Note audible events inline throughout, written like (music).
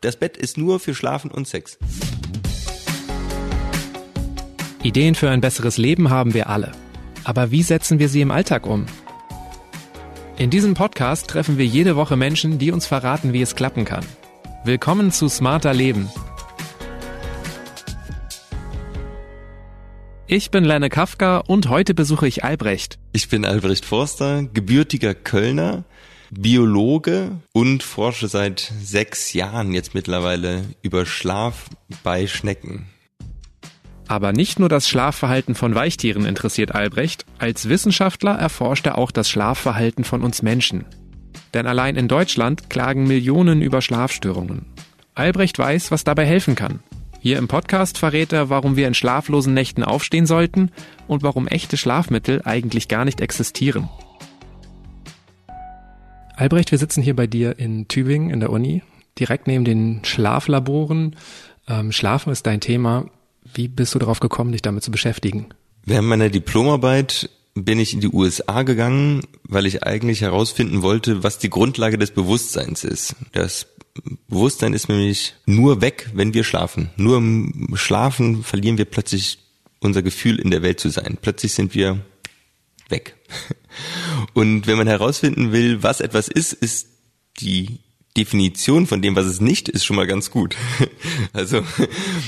Das Bett ist nur für Schlafen und Sex. Ideen für ein besseres Leben haben wir alle. Aber wie setzen wir sie im Alltag um? In diesem Podcast treffen wir jede Woche Menschen, die uns verraten, wie es klappen kann. Willkommen zu Smarter Leben. Ich bin Lenne Kafka und heute besuche ich Albrecht. Ich bin Albrecht Forster, gebürtiger Kölner, Biologe und forsche seit sechs Jahren jetzt mittlerweile über Schlaf bei Schnecken. Aber nicht nur das Schlafverhalten von Weichtieren interessiert Albrecht, als Wissenschaftler erforscht er auch das Schlafverhalten von uns Menschen. Denn allein in Deutschland klagen Millionen über Schlafstörungen. Albrecht weiß, was dabei helfen kann. Hier im Podcast verrät er, warum wir in schlaflosen Nächten aufstehen sollten und warum echte Schlafmittel eigentlich gar nicht existieren. Albrecht, wir sitzen hier bei dir in Tübingen in der Uni, direkt neben den Schlaflaboren. Ähm, Schlafen ist dein Thema. Wie bist du darauf gekommen, dich damit zu beschäftigen? Während meiner Diplomarbeit bin ich in die USA gegangen, weil ich eigentlich herausfinden wollte, was die Grundlage des Bewusstseins ist. Das Bewusstsein ist nämlich nur weg, wenn wir schlafen. Nur im Schlafen verlieren wir plötzlich unser Gefühl, in der Welt zu sein. Plötzlich sind wir weg. (laughs) Und wenn man herausfinden will, was etwas ist, ist die Definition von dem, was es nicht ist, schon mal ganz gut. (laughs) Also,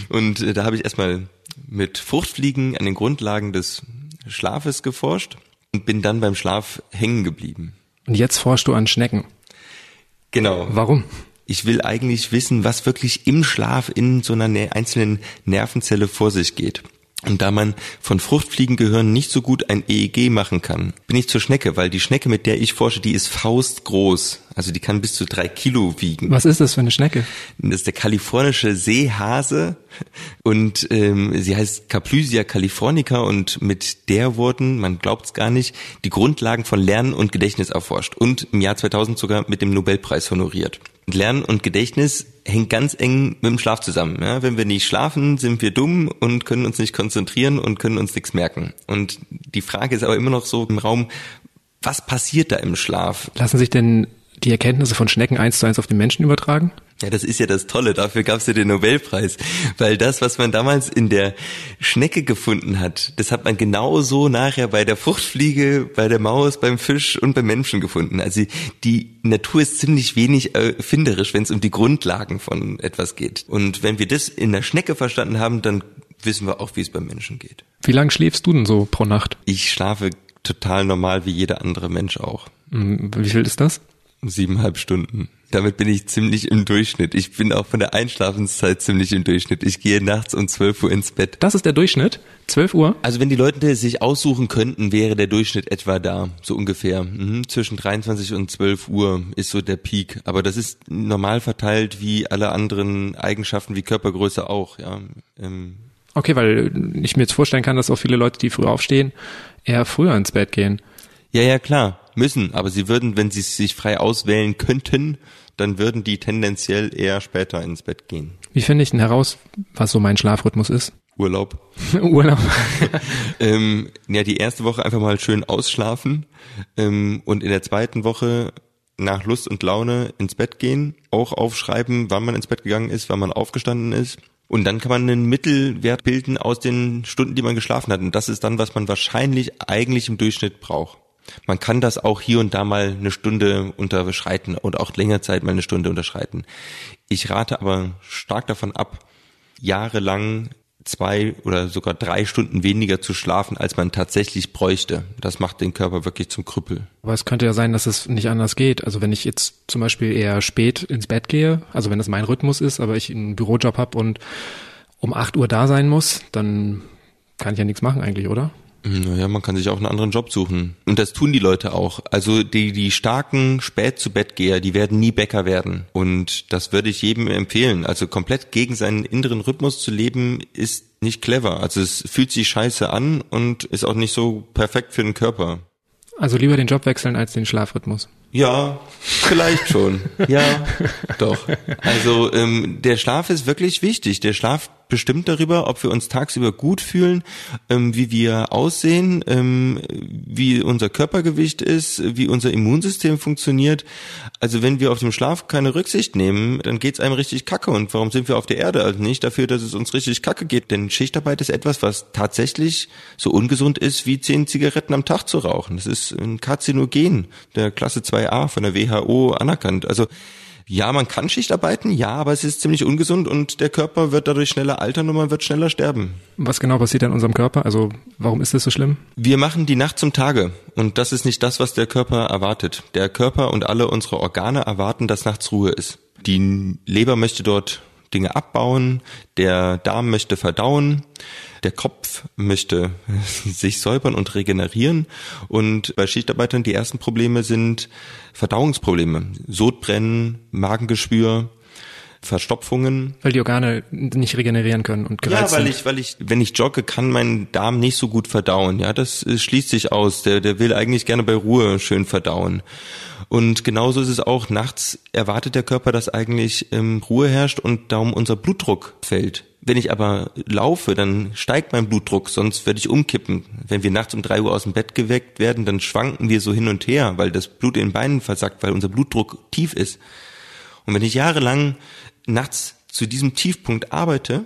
und äh, da habe ich erstmal mit Fruchtfliegen an den Grundlagen des Schlafes geforscht und bin dann beim Schlaf hängen geblieben. Und jetzt forschst du an Schnecken. Genau. Warum? Ich will eigentlich wissen, was wirklich im Schlaf in so einer einzelnen Nervenzelle vor sich geht. Und da man von Fruchtfliegengehirn nicht so gut ein EEG machen kann, bin ich zur Schnecke, weil die Schnecke, mit der ich forsche, die ist faustgroß. Also die kann bis zu drei Kilo wiegen. Was ist das für eine Schnecke? Das ist der kalifornische Seehase und ähm, sie heißt Caplysia californica und mit der wurden, man glaubt es gar nicht, die Grundlagen von Lernen und Gedächtnis erforscht und im Jahr 2000 sogar mit dem Nobelpreis honoriert. Lernen und Gedächtnis hängt ganz eng mit dem Schlaf zusammen. Ja? Wenn wir nicht schlafen, sind wir dumm und können uns nicht konzentrieren und können uns nichts merken. Und die Frage ist aber immer noch so im Raum, was passiert da im Schlaf? Lassen sich denn die Erkenntnisse von Schnecken eins zu eins auf den Menschen übertragen? Ja, das ist ja das Tolle. Dafür gab es ja den Nobelpreis. Weil das, was man damals in der Schnecke gefunden hat, das hat man genauso nachher bei der Fruchtfliege, bei der Maus, beim Fisch und beim Menschen gefunden. Also die Natur ist ziemlich wenig erfinderisch, wenn es um die Grundlagen von etwas geht. Und wenn wir das in der Schnecke verstanden haben, dann wissen wir auch, wie es beim Menschen geht. Wie lange schläfst du denn so pro Nacht? Ich schlafe total normal wie jeder andere Mensch auch. Hm, wie viel ist das? Siebeneinhalb Stunden. Damit bin ich ziemlich im Durchschnitt. Ich bin auch von der Einschlafenszeit ziemlich im Durchschnitt. Ich gehe nachts um 12 Uhr ins Bett. Das ist der Durchschnitt? 12 Uhr? Also wenn die Leute sich aussuchen könnten, wäre der Durchschnitt etwa da, so ungefähr. Mhm. Zwischen 23 und 12 Uhr ist so der Peak. Aber das ist normal verteilt wie alle anderen Eigenschaften wie Körpergröße auch. Ja. Ähm. Okay, weil ich mir jetzt vorstellen kann, dass auch viele Leute, die früh aufstehen, eher früher ins Bett gehen. Ja, ja, klar müssen, aber sie würden, wenn sie sich frei auswählen könnten, dann würden die tendenziell eher später ins Bett gehen. Wie finde ich denn heraus, was so mein Schlafrhythmus ist? Urlaub. (laughs) Urlaub. (laughs) ähm, ja, die erste Woche einfach mal schön ausschlafen ähm, und in der zweiten Woche nach Lust und Laune ins Bett gehen, auch aufschreiben, wann man ins Bett gegangen ist, wann man aufgestanden ist. Und dann kann man einen Mittelwert bilden aus den Stunden, die man geschlafen hat. Und das ist dann, was man wahrscheinlich eigentlich im Durchschnitt braucht. Man kann das auch hier und da mal eine Stunde unterschreiten und auch länger Zeit mal eine Stunde unterschreiten. Ich rate aber stark davon ab, jahrelang zwei oder sogar drei Stunden weniger zu schlafen, als man tatsächlich bräuchte. Das macht den Körper wirklich zum Krüppel. Aber es könnte ja sein, dass es nicht anders geht. Also wenn ich jetzt zum Beispiel eher spät ins Bett gehe, also wenn das mein Rhythmus ist, aber ich einen Bürojob habe und um acht Uhr da sein muss, dann kann ich ja nichts machen eigentlich, oder? Naja, man kann sich auch einen anderen Job suchen. Und das tun die Leute auch. Also die, die starken spät zu Bettgeher, die werden nie Bäcker werden. Und das würde ich jedem empfehlen. Also komplett gegen seinen inneren Rhythmus zu leben, ist nicht clever. Also es fühlt sich scheiße an und ist auch nicht so perfekt für den Körper. Also lieber den Job wechseln als den Schlafrhythmus. Ja, vielleicht schon. ja, doch. Also ähm, der Schlaf ist wirklich wichtig. Der Schlaf bestimmt darüber, ob wir uns tagsüber gut fühlen, ähm, wie wir aussehen, ähm, wie unser Körpergewicht ist, wie unser Immunsystem funktioniert. Also wenn wir auf dem Schlaf keine Rücksicht nehmen, dann geht's einem richtig kacke. Und warum sind wir auf der Erde? Also nicht dafür, dass es uns richtig kacke geht. Denn Schichtarbeit ist etwas, was tatsächlich so ungesund ist, wie zehn Zigaretten am Tag zu rauchen. Das ist ein Karzinogen der Klasse 2a von der WHO anerkannt. Also ja, man kann Schicht arbeiten, ja, aber es ist ziemlich ungesund und der Körper wird dadurch schneller altern und man wird schneller sterben. Was genau passiert in unserem Körper? Also warum ist das so schlimm? Wir machen die Nacht zum Tage und das ist nicht das, was der Körper erwartet. Der Körper und alle unsere Organe erwarten, dass nachts Ruhe ist. Die Leber möchte dort Dinge abbauen, der Darm möchte verdauen, der Kopf möchte (laughs) sich säubern und regenerieren und bei Schichtarbeitern die ersten Probleme sind Verdauungsprobleme, Sodbrennen, Magengeschwür, Verstopfungen. Weil die Organe nicht regenerieren können und gereizt Ja, weil sind. ich, weil ich, wenn ich jogge, kann mein Darm nicht so gut verdauen. Ja, das äh, schließt sich aus. Der, der will eigentlich gerne bei Ruhe schön verdauen. Und genauso ist es auch. Nachts erwartet der Körper, dass eigentlich ähm, Ruhe herrscht und darum unser Blutdruck fällt. Wenn ich aber laufe, dann steigt mein Blutdruck, sonst werde ich umkippen. Wenn wir nachts um drei Uhr aus dem Bett geweckt werden, dann schwanken wir so hin und her, weil das Blut in den Beinen versackt, weil unser Blutdruck tief ist. Und wenn ich jahrelang nachts zu diesem Tiefpunkt arbeite,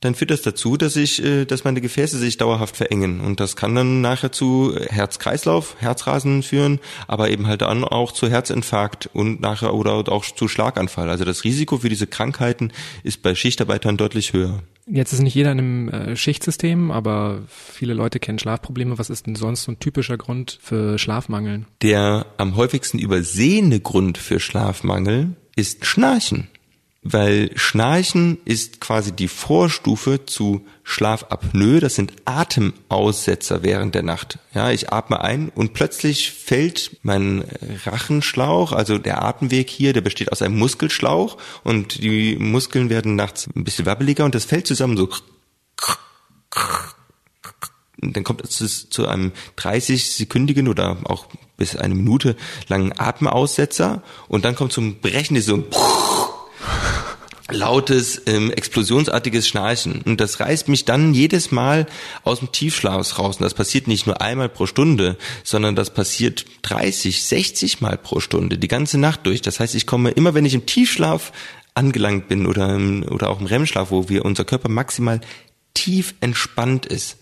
dann führt das dazu, dass ich, äh, dass meine Gefäße sich dauerhaft verengen und das kann dann nachher zu Herz-Kreislauf, Herzrasen führen, aber eben halt dann auch zu Herzinfarkt und nachher oder auch zu Schlaganfall. Also das Risiko für diese Krankheiten ist bei Schichtarbeitern deutlich höher. Jetzt ist nicht jeder in einem äh, Schichtsystem, aber viele Leute kennen Schlafprobleme. Was ist denn sonst so ein typischer Grund für Schlafmangel? Der am häufigsten übersehene Grund für Schlafmangel ist Schnarchen weil Schnarchen ist quasi die Vorstufe zu Schlafapnoe. Das sind Atemaussetzer während der Nacht. Ja, ich atme ein und plötzlich fällt mein Rachenschlauch, also der Atemweg hier, der besteht aus einem Muskelschlauch und die Muskeln werden nachts ein bisschen wabbeliger und das fällt zusammen so. Und dann kommt es zu einem 30-sekündigen oder auch bis eine Minute langen Atemaussetzer und dann kommt zum Brechen so lautes, ähm, explosionsartiges Schnarchen. Und das reißt mich dann jedes Mal aus dem Tiefschlaf raus. Und das passiert nicht nur einmal pro Stunde, sondern das passiert 30, 60 Mal pro Stunde, die ganze Nacht durch. Das heißt, ich komme immer, wenn ich im Tiefschlaf angelangt bin oder, im, oder auch im REM-Schlaf, wo wir unser Körper maximal tief entspannt ist,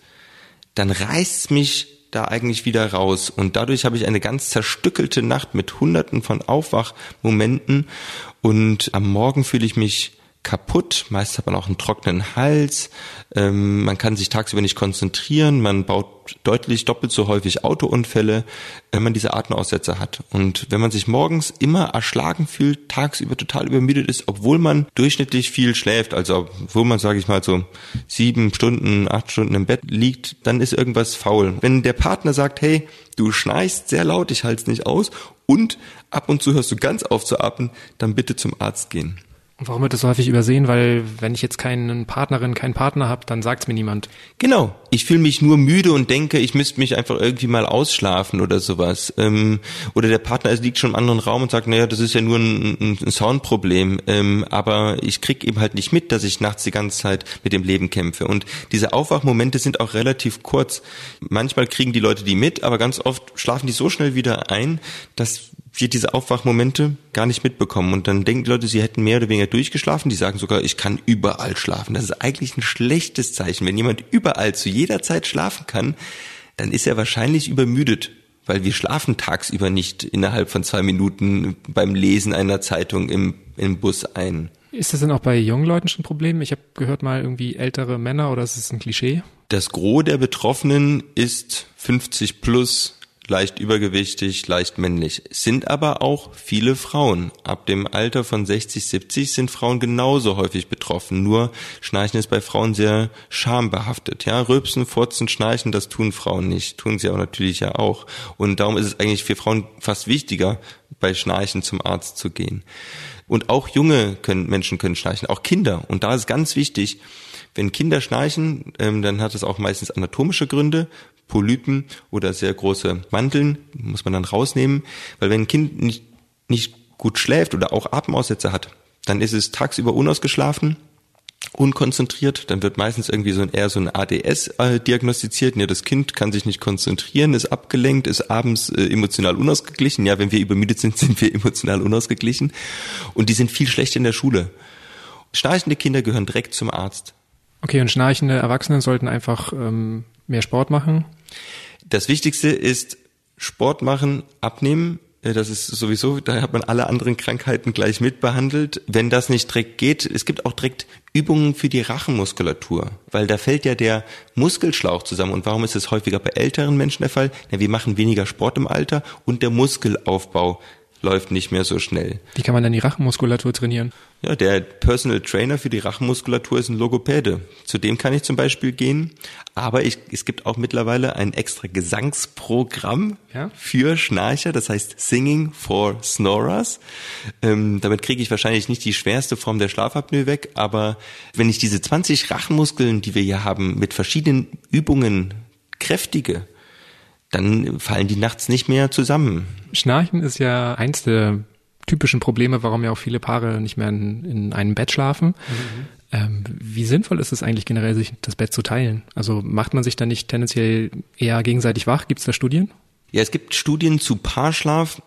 dann reißt mich da eigentlich wieder raus. Und dadurch habe ich eine ganz zerstückelte Nacht mit hunderten von Aufwachmomenten. Und am Morgen fühle ich mich kaputt, meist hat man auch einen trockenen Hals, ähm, man kann sich tagsüber nicht konzentrieren, man baut deutlich doppelt so häufig Autounfälle, wenn man diese Atemaussetzer hat. Und wenn man sich morgens immer erschlagen fühlt, tagsüber total übermüdet ist, obwohl man durchschnittlich viel schläft, also obwohl man, sage ich mal, so sieben Stunden, acht Stunden im Bett liegt, dann ist irgendwas faul. Wenn der Partner sagt, hey, du schnarchst sehr laut, ich halte es nicht aus und ab und zu hörst du ganz auf zu atmen, dann bitte zum Arzt gehen. Und warum wird das so häufig übersehen? Weil wenn ich jetzt keinen Partnerin, keinen Partner habe, dann sagt's mir niemand. Genau. Ich fühle mich nur müde und denke, ich müsste mich einfach irgendwie mal ausschlafen oder sowas. Ähm, oder der Partner liegt schon im anderen Raum und sagt, naja, das ist ja nur ein, ein Soundproblem. Ähm, aber ich krieg eben halt nicht mit, dass ich nachts die ganze Zeit mit dem Leben kämpfe. Und diese Aufwachmomente sind auch relativ kurz. Manchmal kriegen die Leute die mit, aber ganz oft schlafen die so schnell wieder ein, dass wir diese Aufwachmomente gar nicht mitbekommen. Und dann denken die Leute, sie hätten mehr oder weniger durchgeschlafen. Die sagen sogar, ich kann überall schlafen. Das ist eigentlich ein schlechtes Zeichen. Wenn jemand überall zu jeder Zeit schlafen kann, dann ist er wahrscheinlich übermüdet. Weil wir schlafen tagsüber nicht innerhalb von zwei Minuten beim Lesen einer Zeitung im, im Bus ein. Ist das denn auch bei jungen Leuten schon ein Problem? Ich habe gehört mal irgendwie ältere Männer oder ist es ein Klischee? Das Gros der Betroffenen ist 50 plus leicht übergewichtig, leicht männlich. sind aber auch viele Frauen. Ab dem Alter von 60, 70 sind Frauen genauso häufig betroffen. Nur Schnarchen ist bei Frauen sehr schambehaftet. Ja, Rülpsen, Furzen, Schnarchen, das tun Frauen nicht. Tun sie auch natürlich ja auch. Und darum ist es eigentlich für Frauen fast wichtiger, bei Schnarchen zum Arzt zu gehen. Und auch junge können, Menschen können schnarchen, auch Kinder. Und da ist ganz wichtig, wenn Kinder schnarchen, ähm, dann hat es auch meistens anatomische Gründe. Polypen oder sehr große Mandeln, muss man dann rausnehmen, weil wenn ein Kind nicht, nicht gut schläft oder auch Atemaussetzer hat, dann ist es tagsüber unausgeschlafen unkonzentriert, dann wird meistens irgendwie so ein eher so ein ADS äh, diagnostiziert. Ja, das Kind kann sich nicht konzentrieren, ist abgelenkt, ist abends äh, emotional unausgeglichen. Ja, wenn wir übermüdet sind, (laughs) sind wir emotional unausgeglichen und die sind viel schlechter in der Schule. Schnarchende Kinder gehören direkt zum Arzt. Okay, und schnarchende Erwachsene sollten einfach ähm, mehr Sport machen? Das Wichtigste ist Sport machen, abnehmen, das ist sowieso, da hat man alle anderen Krankheiten gleich mitbehandelt. Wenn das nicht direkt geht, es gibt auch direkt Übungen für die Rachenmuskulatur, weil da fällt ja der Muskelschlauch zusammen. Und warum ist es häufiger bei älteren Menschen der Fall? Ja, wir machen weniger Sport im Alter und der Muskelaufbau läuft nicht mehr so schnell. Wie kann man denn die Rachenmuskulatur trainieren? Ja, der Personal Trainer für die Rachenmuskulatur ist ein Logopäde. Zu dem kann ich zum Beispiel gehen. Aber ich, es gibt auch mittlerweile ein extra Gesangsprogramm ja? für Schnarcher, das heißt Singing for Snorers. Ähm, damit kriege ich wahrscheinlich nicht die schwerste Form der Schlafapnoe weg, aber wenn ich diese 20 Rachenmuskeln, die wir hier haben, mit verschiedenen Übungen kräftige, dann fallen die nachts nicht mehr zusammen. Schnarchen ist ja eins der typischen Probleme, warum ja auch viele Paare nicht mehr in, in einem Bett schlafen. Mhm. Ähm, wie sinnvoll ist es eigentlich generell, sich das Bett zu teilen? Also macht man sich da nicht tendenziell eher gegenseitig wach? Gibt es da Studien? Ja, es gibt Studien zu Paarschlaf.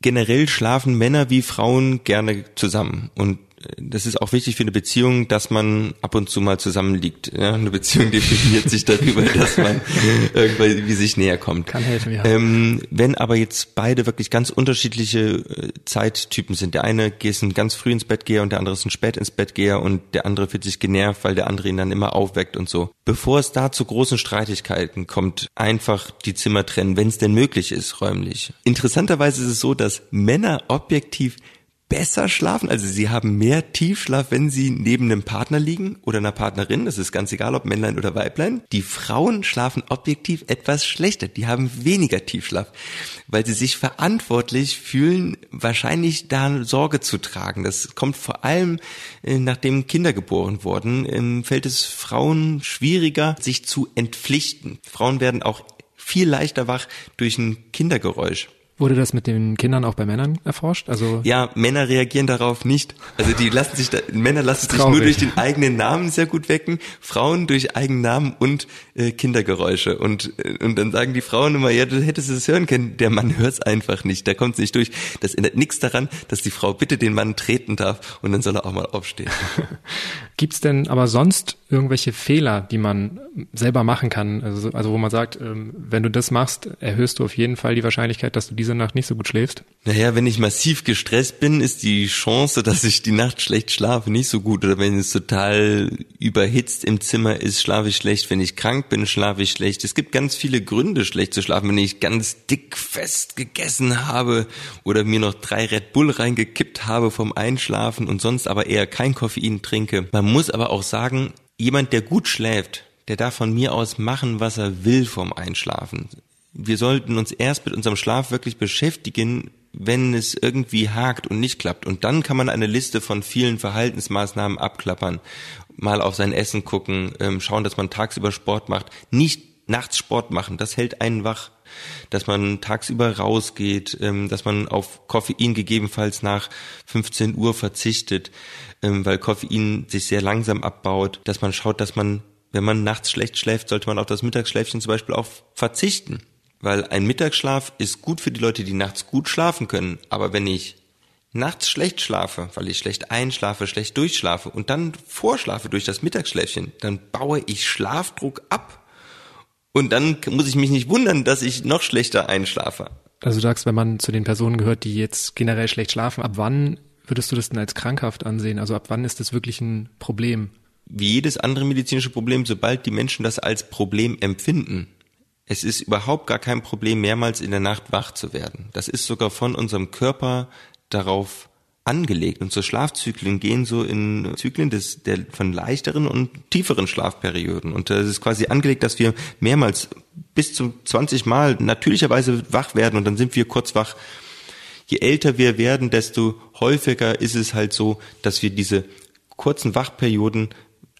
Generell schlafen Männer wie Frauen gerne zusammen. Und das ist auch wichtig für eine Beziehung, dass man ab und zu mal zusammenliegt. Ja, eine Beziehung (laughs) definiert sich darüber, dass man (laughs) irgendwie sich näher kommt. Kann helfen, ja. Ähm, wenn aber jetzt beide wirklich ganz unterschiedliche äh, Zeittypen sind, der eine ist ein ganz früh ins Bett geher und der andere ist ein spät ins Bett geher und der andere fühlt sich genervt, weil der andere ihn dann immer aufweckt und so. Bevor es da zu großen Streitigkeiten kommt, einfach die Zimmer trennen, wenn es denn möglich ist, räumlich. Interessanterweise ist es so, dass Männer objektiv besser schlafen, also sie haben mehr Tiefschlaf, wenn sie neben einem Partner liegen oder einer Partnerin, das ist ganz egal, ob Männlein oder Weiblein. Die Frauen schlafen objektiv etwas schlechter, die haben weniger Tiefschlaf, weil sie sich verantwortlich fühlen, wahrscheinlich da Sorge zu tragen. Das kommt vor allem, äh, nachdem Kinder geboren wurden, fällt es Frauen schwieriger, sich zu entpflichten. Frauen werden auch viel leichter wach durch ein Kindergeräusch. Wurde das mit den Kindern auch bei Männern erforscht? Also ja, Männer reagieren darauf nicht. Also die lassen sich, da, Männer lassen sich nur durch den eigenen Namen sehr gut wecken, Frauen durch eigenen Namen und äh, Kindergeräusche. Und äh, und dann sagen die Frauen immer, ja, du hättest es hören können. Der Mann hört es einfach nicht, der kommt nicht durch. Das ändert nichts daran, dass die Frau bitte den Mann treten darf und dann soll er auch mal aufstehen. (laughs) Gibt's denn aber sonst irgendwelche Fehler, die man selber machen kann? Also, also wo man sagt, ähm, wenn du das machst, erhöhst du auf jeden Fall die Wahrscheinlichkeit, dass du diese Nacht nicht so gut schläfst? Naja, wenn ich massiv gestresst bin, ist die Chance, dass ich die Nacht schlecht schlafe, nicht so gut. Oder wenn es total überhitzt im Zimmer ist, schlafe ich schlecht. Wenn ich krank bin, schlafe ich schlecht. Es gibt ganz viele Gründe, schlecht zu schlafen. Wenn ich ganz dick fest gegessen habe oder mir noch drei Red Bull reingekippt habe vom Einschlafen und sonst aber eher kein Koffein trinke. Man muss aber auch sagen, jemand, der gut schläft, der darf von mir aus machen, was er will vom Einschlafen. Wir sollten uns erst mit unserem Schlaf wirklich beschäftigen, wenn es irgendwie hakt und nicht klappt. Und dann kann man eine Liste von vielen Verhaltensmaßnahmen abklappern. Mal auf sein Essen gucken, ähm, schauen, dass man tagsüber Sport macht. Nicht nachts Sport machen, das hält einen wach. Dass man tagsüber rausgeht, ähm, dass man auf Koffein gegebenenfalls nach 15 Uhr verzichtet, ähm, weil Koffein sich sehr langsam abbaut, dass man schaut, dass man, wenn man nachts schlecht schläft, sollte man auf das Mittagsschläfchen zum Beispiel auch verzichten. Weil ein Mittagsschlaf ist gut für die Leute, die nachts gut schlafen können. Aber wenn ich nachts schlecht schlafe, weil ich schlecht einschlafe, schlecht durchschlafe und dann vorschlafe durch das Mittagsschläfchen, dann baue ich Schlafdruck ab. Und dann muss ich mich nicht wundern, dass ich noch schlechter einschlafe. Also du sagst, wenn man zu den Personen gehört, die jetzt generell schlecht schlafen, ab wann würdest du das denn als krankhaft ansehen? Also ab wann ist das wirklich ein Problem? Wie jedes andere medizinische Problem, sobald die Menschen das als Problem empfinden. Es ist überhaupt gar kein Problem, mehrmals in der Nacht wach zu werden. Das ist sogar von unserem Körper darauf angelegt. Unsere Schlafzyklen gehen so in Zyklen des, der, von leichteren und tieferen Schlafperioden. Und es ist quasi angelegt, dass wir mehrmals bis zu 20 Mal natürlicherweise wach werden und dann sind wir kurz wach je älter wir werden, desto häufiger ist es halt so, dass wir diese kurzen Wachperioden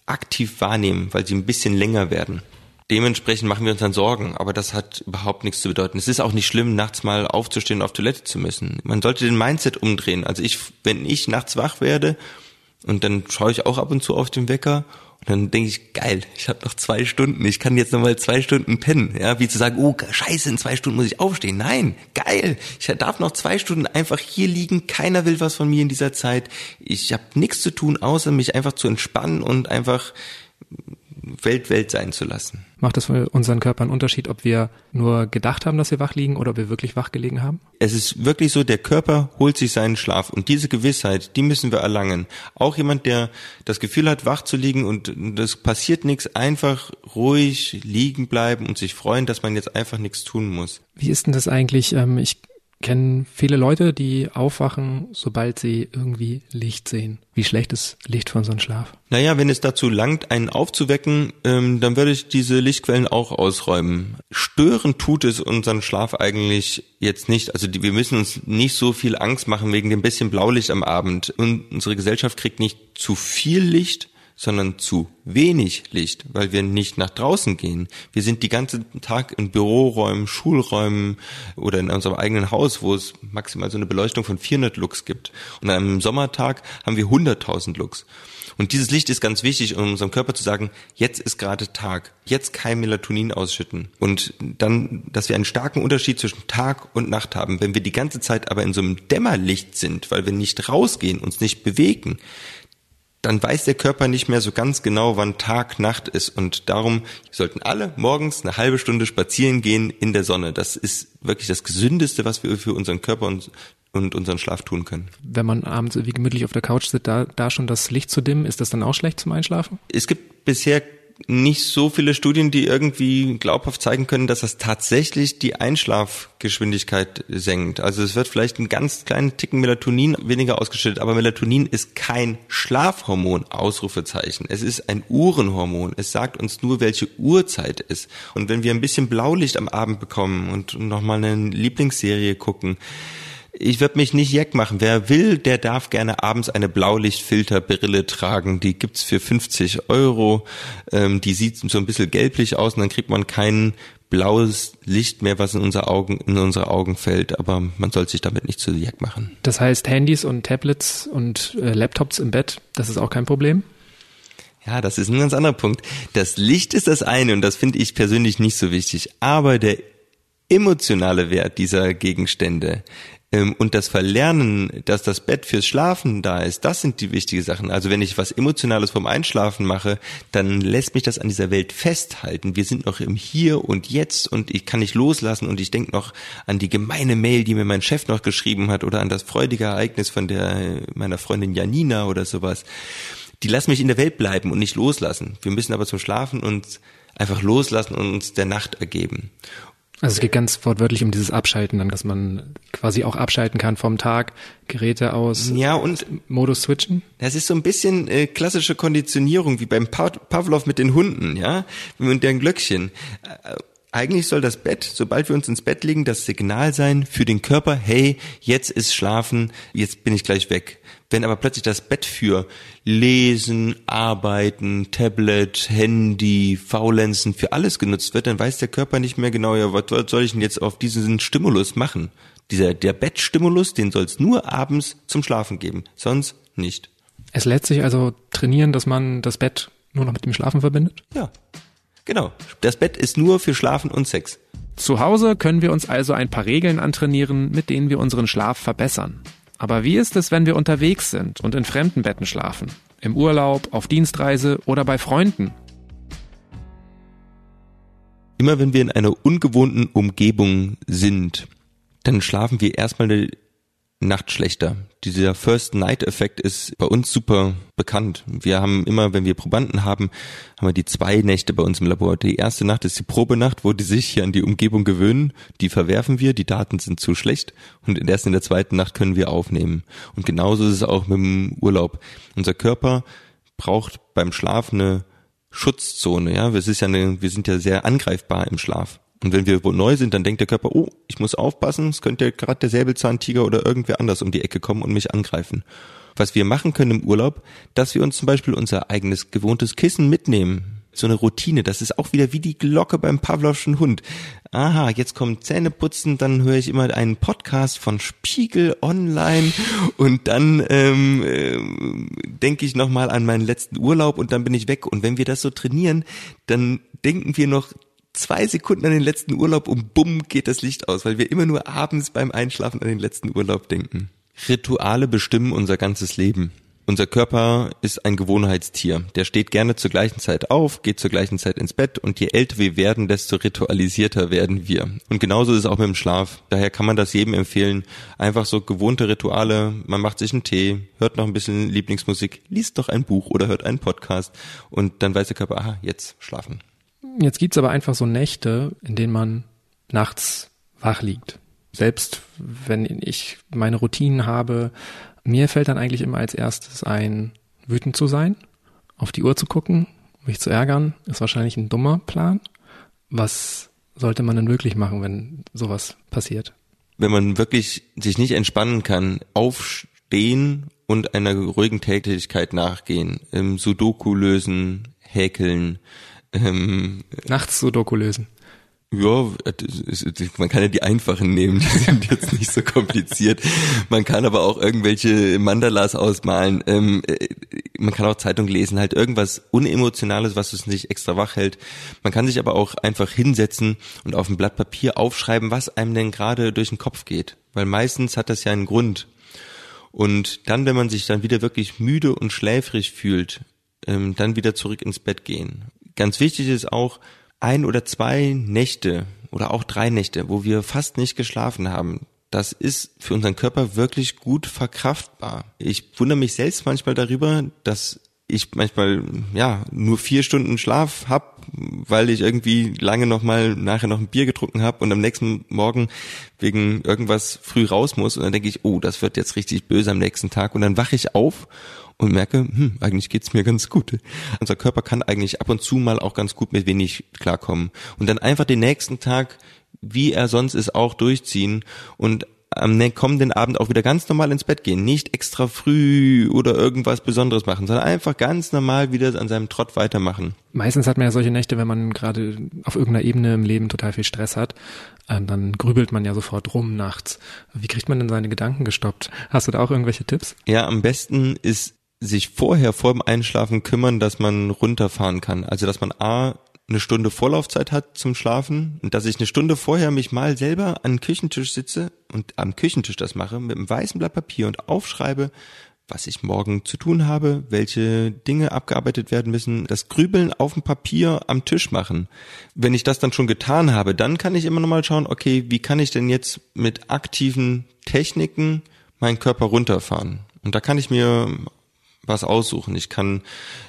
aktiv wahrnehmen, weil sie ein bisschen länger werden. Dementsprechend machen wir uns dann Sorgen, aber das hat überhaupt nichts zu bedeuten. Es ist auch nicht schlimm, nachts mal aufzustehen und auf Toilette zu müssen. Man sollte den Mindset umdrehen. Also ich, wenn ich nachts wach werde, Und dann schaue ich auch ab und zu auf den Wecker und dann denke ich, geil, ich habe noch zwei Stunden, ich kann jetzt noch mal zwei Stunden pennen. Ja, wie zu sagen, oh scheiße, in zwei Stunden muss ich aufstehen. Nein, geil, ich darf noch zwei Stunden einfach hier liegen, keiner will was von mir in dieser Zeit. Ich habe nichts zu tun, außer mich einfach zu entspannen und einfach Welt Welt sein zu lassen. Macht das für unseren Körper einen Unterschied, ob wir nur gedacht haben, dass wir wach liegen oder ob wir wirklich wach gelegen haben? Es ist wirklich so, der Körper holt sich seinen Schlaf und diese Gewissheit, die müssen wir erlangen. Auch jemand, der das Gefühl hat, wach zu liegen und das passiert nichts, einfach ruhig liegen bleiben und sich freuen, dass man jetzt einfach nichts tun muss. Wie ist denn das eigentlich? Ähm, ich kenne viele Leute, die aufwachen, sobald sie irgendwie Licht sehen. Wie schlecht ist Licht für unseren Schlaf? Naja, wenn es dazu langt, einen aufzuwecken, ähm, dann würde ich diese Lichtquellen auch ausräumen. Stören tut es unseren Schlaf eigentlich jetzt nicht. Also die, wir müssen uns nicht so viel Angst machen wegen dem bisschen Blaulicht am Abend. Und unsere Gesellschaft kriegt nicht zu viel Licht sondern zu wenig Licht, weil wir nicht nach draußen gehen. Wir sind die ganze Tag in Büroräumen, Schulräumen oder in unserem eigenen Haus, wo es maximal so eine Beleuchtung von 400 Lux gibt. Und an einem Sommertag haben wir 100.000 Lux. Und dieses Licht ist ganz wichtig, um unserem Körper zu sagen, jetzt ist gerade Tag, jetzt kein Melatonin ausschütten. Und dann, dass wir einen starken Unterschied zwischen Tag und Nacht haben. Wenn wir die ganze Zeit aber in so einem Dämmerlicht sind, weil wir nicht rausgehen, uns nicht bewegen, dann weiß der Körper nicht mehr so ganz genau, wann Tag, Nacht ist. Und darum sollten alle morgens eine halbe Stunde spazieren gehen in der Sonne. Das ist wirklich das Gesündeste, was wir für unseren Körper und, und unseren Schlaf tun können. Wenn man abends irgendwie gemütlich auf der Couch sitzt, da, da schon das Licht zu dimmen, ist das dann auch schlecht zum Einschlafen? Es gibt bisher nicht so viele Studien, die irgendwie glaubhaft zeigen können, dass das tatsächlich die Einschlafgeschwindigkeit senkt. Also es wird vielleicht einen ganz kleinen Ticken Melatonin weniger ausgeschüttet, aber Melatonin ist kein Schlafhormon, Ausrufezeichen. Es ist ein Uhrenhormon. Es sagt uns nur, welche Uhrzeit ist. Und wenn wir ein bisschen Blaulicht am Abend bekommen und nochmal eine Lieblingsserie gucken, ich würde mich nicht jeck machen. Wer will, der darf gerne abends eine Blaulichtfilterbrille tragen. Die gibt's für 50 Euro. Ähm, die sieht so ein bisschen gelblich aus und dann kriegt man kein blaues Licht mehr, was in unsere Augen, in unsere Augen fällt. Aber man soll sich damit nicht zu jeck machen. Das heißt, Handys und Tablets und äh, Laptops im Bett, das ist auch kein Problem? Ja, das ist ein ganz anderer Punkt. Das Licht ist das eine und das finde ich persönlich nicht so wichtig. Aber der emotionale Wert dieser Gegenstände, und das Verlernen, dass das Bett fürs Schlafen da ist, das sind die wichtigen Sachen. Also wenn ich was Emotionales vom Einschlafen mache, dann lässt mich das an dieser Welt festhalten. Wir sind noch im Hier und Jetzt und ich kann nicht loslassen und ich denke noch an die gemeine Mail, die mir mein Chef noch geschrieben hat oder an das freudige Ereignis von der meiner Freundin Janina oder sowas. Die lassen mich in der Welt bleiben und nicht loslassen. Wir müssen aber zum Schlafen uns einfach loslassen und uns der Nacht ergeben. Also es geht ganz wortwörtlich um dieses Abschalten, dann, dass man quasi auch abschalten kann vom Tag, Geräte aus, ja, und Modus switchen. Das ist so ein bisschen äh, klassische Konditionierung wie beim Pavlov mit den Hunden, ja, und deren Glöckchen. Äh, eigentlich soll das Bett, sobald wir uns ins Bett legen, das Signal sein für den Körper, hey, jetzt ist Schlafen, jetzt bin ich gleich weg. Wenn aber plötzlich das Bett für Lesen, Arbeiten, Tablet, Handy, Faulenzen, für alles genutzt wird, dann weiß der Körper nicht mehr genau, ja, was soll ich denn jetzt auf diesen Stimulus machen? Dieser, der Bettstimulus, den soll es nur abends zum Schlafen geben, sonst nicht. Es lässt sich also trainieren, dass man das Bett nur noch mit dem Schlafen verbindet? Ja. Genau. Das Bett ist nur für Schlafen und Sex. Zu Hause können wir uns also ein paar Regeln antrainieren, mit denen wir unseren Schlaf verbessern. Aber wie ist es, wenn wir unterwegs sind und in fremden Betten schlafen? Im Urlaub, auf Dienstreise oder bei Freunden? Immer wenn wir in einer ungewohnten Umgebung sind, dann schlafen wir erstmal eine Nacht schlechter. Dieser First Night Effekt ist bei uns super bekannt. Wir haben immer, wenn wir Probanden haben, haben wir die zwei Nächte bei uns im Labor. Die erste Nacht ist die Probenacht, wo die sich hier an die Umgebung gewöhnen. Die verwerfen wir, die Daten sind zu schlecht. Und erst in der zweiten Nacht können wir aufnehmen. Und genauso ist es auch mit dem Urlaub. Unser Körper braucht beim Schlaf eine Schutzzone, ja. Es ist ja eine, wir sind ja sehr angreifbar im Schlaf. Und wenn wir neu sind, dann denkt der Körper, oh, ich muss aufpassen, es könnte ja gerade der Säbelzahntiger oder irgendwer anders um die Ecke kommen und mich angreifen. Was wir machen können im Urlaub, dass wir uns zum Beispiel unser eigenes gewohntes Kissen mitnehmen. so eine Routine. Das ist auch wieder wie die Glocke beim Pavlovschen Hund. Aha, jetzt kommt Zähneputzen, dann höre ich immer einen Podcast von Spiegel Online und dann ähm, äh, denke ich nochmal an meinen letzten Urlaub und dann bin ich weg. Und wenn wir das so trainieren, dann denken wir noch zwei Sekunden an den letzten Urlaub und bumm geht das Licht aus, weil wir immer nur abends beim Einschlafen an den letzten Urlaub denken. Rituale bestimmen unser ganzes Leben. Unser Körper ist ein Gewohnheitstier. Der steht gerne zur gleichen Zeit auf, geht zur gleichen Zeit ins Bett und je älter wir werden, desto ritualisierter werden wir. Und genauso ist es auch mit dem Schlaf. Daher kann man das jedem empfehlen. Einfach so gewohnte Rituale. Man macht sich einen Tee, hört noch ein bisschen Lieblingsmusik, liest doch ein Buch oder hört einen Podcast und dann weiß der Körper, aha, jetzt schlafen. Jetzt gibt's aber einfach so Nächte, in denen man nachts wach liegt. Selbst wenn ich meine Routinen habe, mir fällt dann eigentlich immer als erstes ein, wütend zu sein, auf die Uhr zu gucken, mich zu ärgern, ist wahrscheinlich ein dummer Plan. Was sollte man denn wirklich machen, wenn sowas passiert? Wenn man wirklich sich nicht entspannen kann, aufstehen und einer ruhigen Tätigkeit nachgehen, Sudoku lösen, häkeln, ähm, Nachts Sudoku lösen. Ja, man kann ja die einfachen nehmen, die sind (laughs) jetzt nicht so kompliziert. Man kann aber auch irgendwelche Mandalas ausmalen. Ähm, äh, man kann auch Zeitung lesen, halt irgendwas Unemotionales, was es nicht extra wach hält. Man kann sich aber auch einfach hinsetzen und auf ein Blatt Papier aufschreiben, was einem denn gerade durch den Kopf geht. Weil meistens hat das ja einen Grund. Und dann, wenn man sich dann wieder wirklich müde und schläfrig fühlt, ähm, dann wieder zurück ins Bett gehen Ganz wichtig ist auch ein oder zwei Nächte oder auch drei Nächte, wo wir fast nicht geschlafen haben. Das ist für unseren Körper wirklich gut verkraftbar. Ich wundere mich selbst manchmal darüber, dass ich manchmal ja nur vier Stunden Schlaf hab, weil ich irgendwie lange noch mal nachher noch ein Bier getrunken habe und am nächsten Morgen wegen irgendwas früh raus muss und dann denke ich, oh, das wird jetzt richtig böse am nächsten Tag und dann wache ich auf und merke, hm, eigentlich geht's mir ganz gut. Unser Körper kann eigentlich ab und zu mal auch ganz gut mit wenig klarkommen. Und dann einfach den nächsten Tag, wie er sonst ist, auch durchziehen und am kommenden Abend auch wieder ganz normal ins Bett gehen. Nicht extra früh oder irgendwas Besonderes machen, sondern einfach ganz normal wieder an seinem Trott weitermachen. Meistens hat man ja solche Nächte, wenn man gerade auf irgendeiner Ebene im Leben total viel Stress hat, ähm, dann grübelt man ja sofort rum nachts. Wie kriegt man denn seine Gedanken gestoppt? Hast du da auch irgendwelche Tipps? Ja, am besten ist sich vorher vor dem Einschlafen kümmern, dass man runterfahren kann. Also dass man A eine Stunde Vorlaufzeit hat zum Schlafen und dass ich eine Stunde vorher mich mal selber an den Küchentisch sitze und am Küchentisch das mache mit einem weißen Blatt Papier und aufschreibe, was ich morgen zu tun habe, welche Dinge abgearbeitet werden müssen, das Grübeln auf dem Papier am Tisch machen. Wenn ich das dann schon getan habe, dann kann ich immer noch mal schauen, okay, wie kann ich denn jetzt mit aktiven Techniken meinen Körper runterfahren? Und da kann ich mir was aussuchen. Ich kann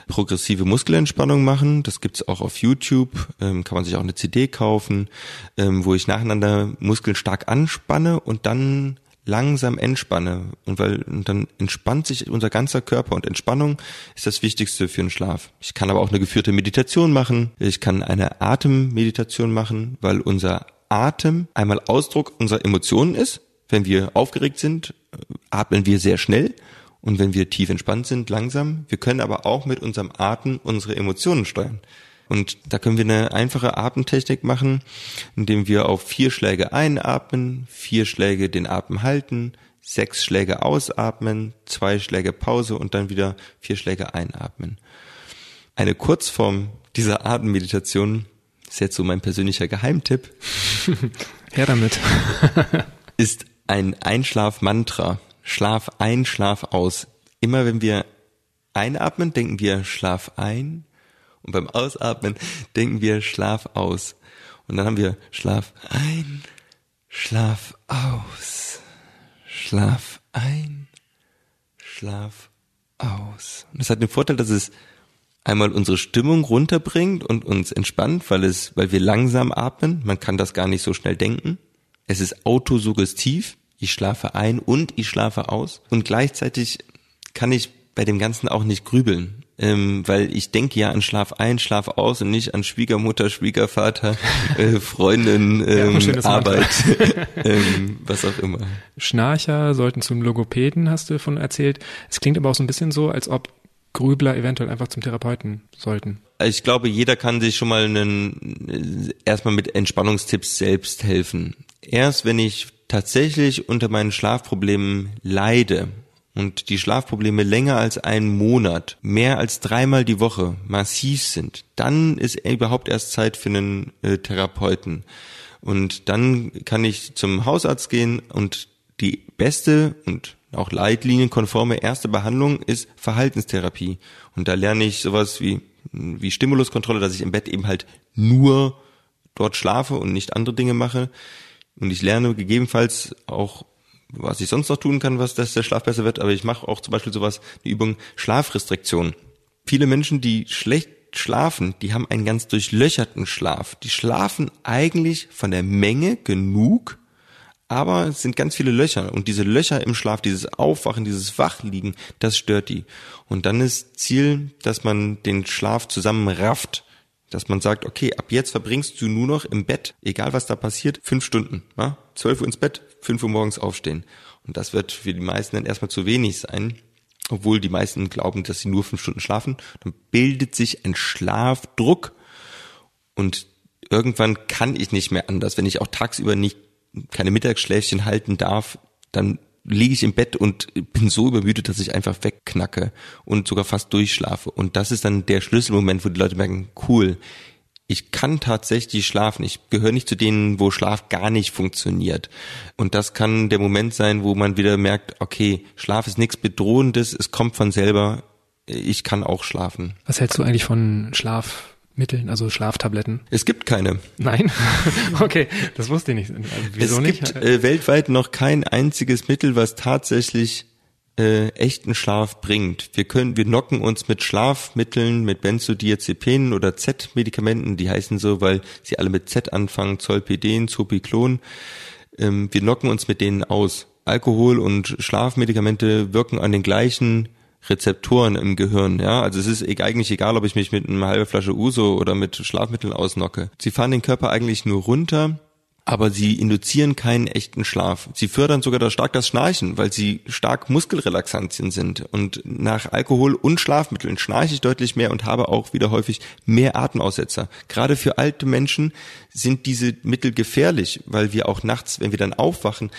progressive Muskelentspannung machen. Das gibt's auch auf YouTube. Ähm, kann man sich auch eine CD kaufen, ähm, wo ich nacheinander Muskeln stark anspanne und dann langsam entspanne. Und weil und dann entspannt sich unser ganzer Körper und Entspannung ist das Wichtigste für den Schlaf. Ich kann aber auch eine geführte Meditation machen. Ich kann eine Atemmeditation machen, weil unser Atem einmal Ausdruck unserer Emotionen ist. Wenn wir aufgeregt sind, äh, atmen wir sehr schnell und wenn wir tief entspannt sind, langsam. Wir können aber auch mit unserem Atem unsere Emotionen steuern. Und da können wir eine einfache Atemtechnik machen, indem wir auf vier Schläge einatmen, vier Schläge den Atem halten, sechs Schläge ausatmen, zwei Schläge Pause und dann wieder vier Schläge einatmen. Eine Kurzform dieser Atemmeditation ist jetzt so mein persönlicher Geheimtipp. (laughs) Her damit. (laughs) ist ein Einschlafmantra. Schlaf ein, Schlaf aus. Immer wenn wir einatmen, denken wir Schlaf ein und beim Ausatmen denken wir Schlaf aus. Und dann haben wir Schlaf ein, Schlaf aus, Schlaf ein, Schlaf aus. Und das hat den Vorteil, dass es einmal unsere Stimmung runterbringt und uns entspannt, weil es, weil wir langsam atmen. Man kann das gar nicht so schnell denken. Es ist autosuggestiv ich schlafe ein und ich schlafe aus. Und gleichzeitig kann ich bei dem Ganzen auch nicht grübeln. Ähm, weil ich denke ja an Schlaf ein, Schlaf aus und nicht an Schwiegermutter, Schwiegervater, (laughs) äh, Freundin, ähm, ja, Arbeit, (laughs) ähm, was auch immer. Schnarcher sollten zum Logopäden, hast du von erzählt. Es klingt aber auch so ein bisschen so, als ob Grübler eventuell einfach zum Therapeuten sollten. ich glaube, jeder kann sich schon mal einen, erstmal mit Entspannungstipps selbst helfen. Erst wenn ich tatsächlich unter meinen Schlafproblemen leide und die Schlafprobleme länger als einen Monat, mehr als dreimal die Woche massiv sind, dann ist überhaupt erst Zeit für einen äh, Therapeuten. Und dann kann ich zum Hausarzt gehen und die beste und auch leitlinienkonforme erste Behandlung ist Verhaltenstherapie. Und da lerne ich sowas wie, wie Stimuluskontrolle, dass ich im Bett eben halt nur dort schlafe und nicht andere Dinge mache. Und ich lerne gegebenenfalls auch, was ich sonst noch tun kann, was dass der Schlaf besser wird. Aber ich mache auch zum Beispiel sowas, eine Übung Schlafrestriktion. Viele Menschen, die schlecht schlafen, die haben einen ganz durchlöcherten Schlaf. Die schlafen eigentlich von der Menge genug, aber es sind ganz viele Löcher und diese Löcher im Schlaf, dieses Aufwachen, dieses Wachliegen, das stört die. Und dann ist Ziel, dass man den Schlaf zusammenrafft, dass man sagt, okay, ab jetzt verbringst du nur noch im Bett, egal was da passiert, fünf Stunden. Ja? Zwölf Uhr ins Bett, fünf Uhr morgens aufstehen. Und das wird für die meisten dann erstmal zu wenig sein, obwohl die meisten glauben, dass sie nur fünf Stunden schlafen. Dann bildet sich ein Schlafdruck und irgendwann kann ich nicht mehr anders. Wenn ich auch tagsüber nicht keine Mittagsschläfchen halten darf, dann liege ich im Bett und bin so übermüdet, dass ich einfach wegknacke und sogar fast durchschlafe. Und das ist dann der Schlüsselmoment, wo die Leute merken, cool, ich kann tatsächlich schlafen. Ich gehöre nicht zu denen, wo Schlaf gar nicht funktioniert. Und das kann der Moment sein, wo man wieder merkt, okay, Schlaf ist nichts Bedrohendes, es kommt von selber, ich kann auch schlafen. Was hältst du eigentlich von Schlaf? Mitteln, also Schlaftabletten? Es gibt keine. Nein? (laughs) okay, das wusste ich nicht. Wieso es nicht? gibt äh, weltweit noch kein einziges Mittel, was tatsächlich äh, echten Schlaf bringt. Wir können, wir knocken uns mit Schlafmitteln, mit Benzodiazepinen oder Z-Medikamenten, die heißen so, weil sie alle mit Z anfangen, Zolpidem, Zopiklon. Ähm, wir knocken uns mit denen aus. Alkohol und Schlafmedikamente wirken an den gleichen Rezeptoren im Gehirn, ja. Also es ist e-, eigentlich egal, ob ich mich mit einer halben Flasche Uso oder mit Schlafmitteln ausnocke. Sie fahren den Körper eigentlich nur runter, aber sie induzieren keinen echten Schlaf. Sie fördern sogar stark das Schnarchen, weil sie stark Muskelrelaxantien sind. Und nach Alkohol und Schlafmitteln schnarche ich deutlich mehr und habe auch wieder häufig mehr Atemaussetzer. Gerade für alte Menschen sind diese Mittel gefährlich, weil wir auch nachts, wenn wir dann aufwachen,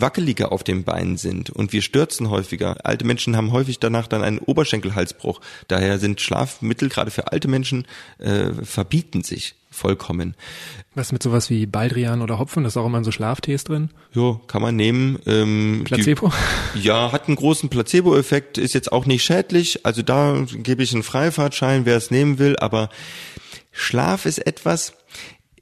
wackeliger auf den Beinen sind und wir stürzen häufiger. Alte Menschen haben häufig danach dann einen Oberschenkelhalsbruch. Daher sind Schlafmittel gerade für alte Menschen äh, verbieten sich vollkommen. Was mit sowas wie Baldrian oder Hopfen, das ist auch immer in so Schlaftees drin? Jo, kann man nehmen. Ähm, Placebo? Die, (laughs) ja, hat einen großen Placebo-Effekt, ist jetzt auch nicht schädlich. Also da gebe ich einen Freifahrtschein, wer es nehmen will. Aber Schlaf ist etwas,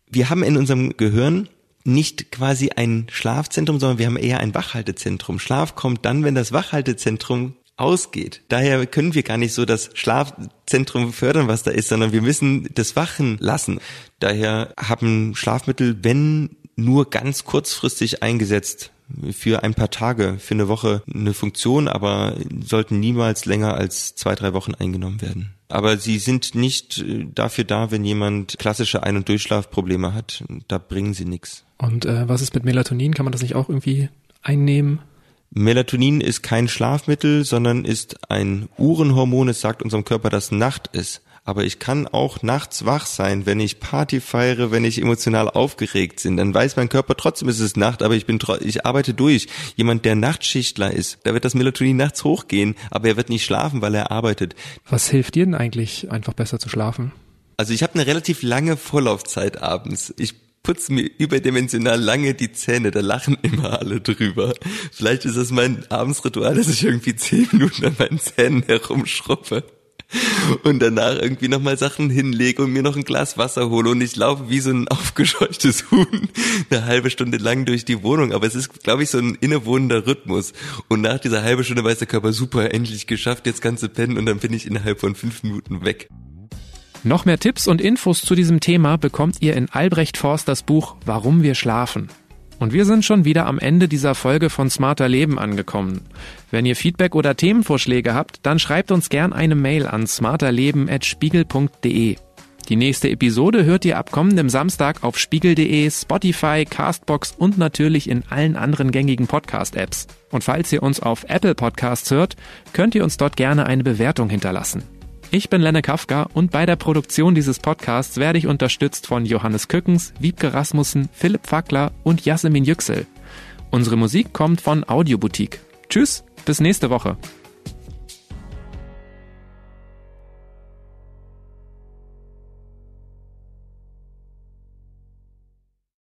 wir haben in unserem Gehirn nicht quasi ein Schlafzentrum, sondern wir haben eher ein Wachhaltezentrum. Schlaf kommt dann, wenn das Wachhaltezentrum ausgeht. Daher können wir gar nicht so das Schlafzentrum fördern, was da ist, sondern wir müssen das Wachen lassen. Daher haben Schlafmittel, wenn nur ganz kurzfristig eingesetzt, für ein paar Tage, für eine Woche eine Funktion, aber sollten niemals länger als zwei, drei Wochen eingenommen werden. Aber sie sind nicht äh, dafür da, wenn jemand klassische Ein- und Durchschlafprobleme hat. Da bringen sie nichts. Und äh, was ist mit Melatonin? Kann man das nicht auch irgendwie einnehmen? Melatonin ist kein Schlafmittel, sondern ist ein Uhrenhormon. Es sagt unserem Körper, dass Nacht ist aber ich kann auch nachts wach sein, wenn ich Party feiere, wenn ich emotional aufgeregt bin. Dann weiß mein Körper trotzdem, ist es Nacht, aber ich bin, ich arbeite durch. Jemand, der Nachtschichtler ist, da wird das Melatonin nachts hochgehen, aber er wird nicht schlafen, weil er arbeitet. Was hilft dir denn eigentlich, einfach besser zu schlafen? Also ich habe eine relativ lange Vorlaufzeit abends. Ich putze mir überdimensional lange die Zähne, da lachen immer alle drüber. Vielleicht ist das mein Abendsritual, dass ich irgendwie zehn Minuten an meinen Zähnen herumschruppe und danach irgendwie nochmal Sachen hinlege und mir noch ein Glas Wasser hole und ich laufe wie so ein (laughs) aufgescheuchtes Huhn eine halbe Stunde lang durch die Wohnung. Aber es ist, glaube ich, so ein innewohnender Rhythmus. Und nach dieser halben Stunde weiß der Körper super, endlich geschafft, jetzt kannst du pennen und dann bin ich innerhalb von fünf Minuten weg. Noch mehr Tipps und Infos zu diesem Thema bekommt ihr in Albrecht Forsters Buch Warum wir schlafen. Und wir sind schon wieder am Ende dieser Folge von Smarter Leben angekommen. Wenn ihr Feedback oder Themenvorschläge habt, dann schreibt uns gern eine Mail an smarterleben.spiegel.de. Die nächste Episode hört ihr ab kommendem Samstag auf spiegel.de, Spotify, Castbox und natürlich in allen anderen gängigen Podcast-Apps. Und falls ihr uns auf Apple Podcasts hört, könnt ihr uns dort gerne eine Bewertung hinterlassen. Ich bin Lenne Kafka und bei der Produktion dieses Podcasts werde ich unterstützt von Johannes Kückens, Wiebke Rasmussen, Philipp Fackler und Jasmin Yüksel. Unsere Musik kommt von Audioboutique. Tschüss, bis nächste Woche.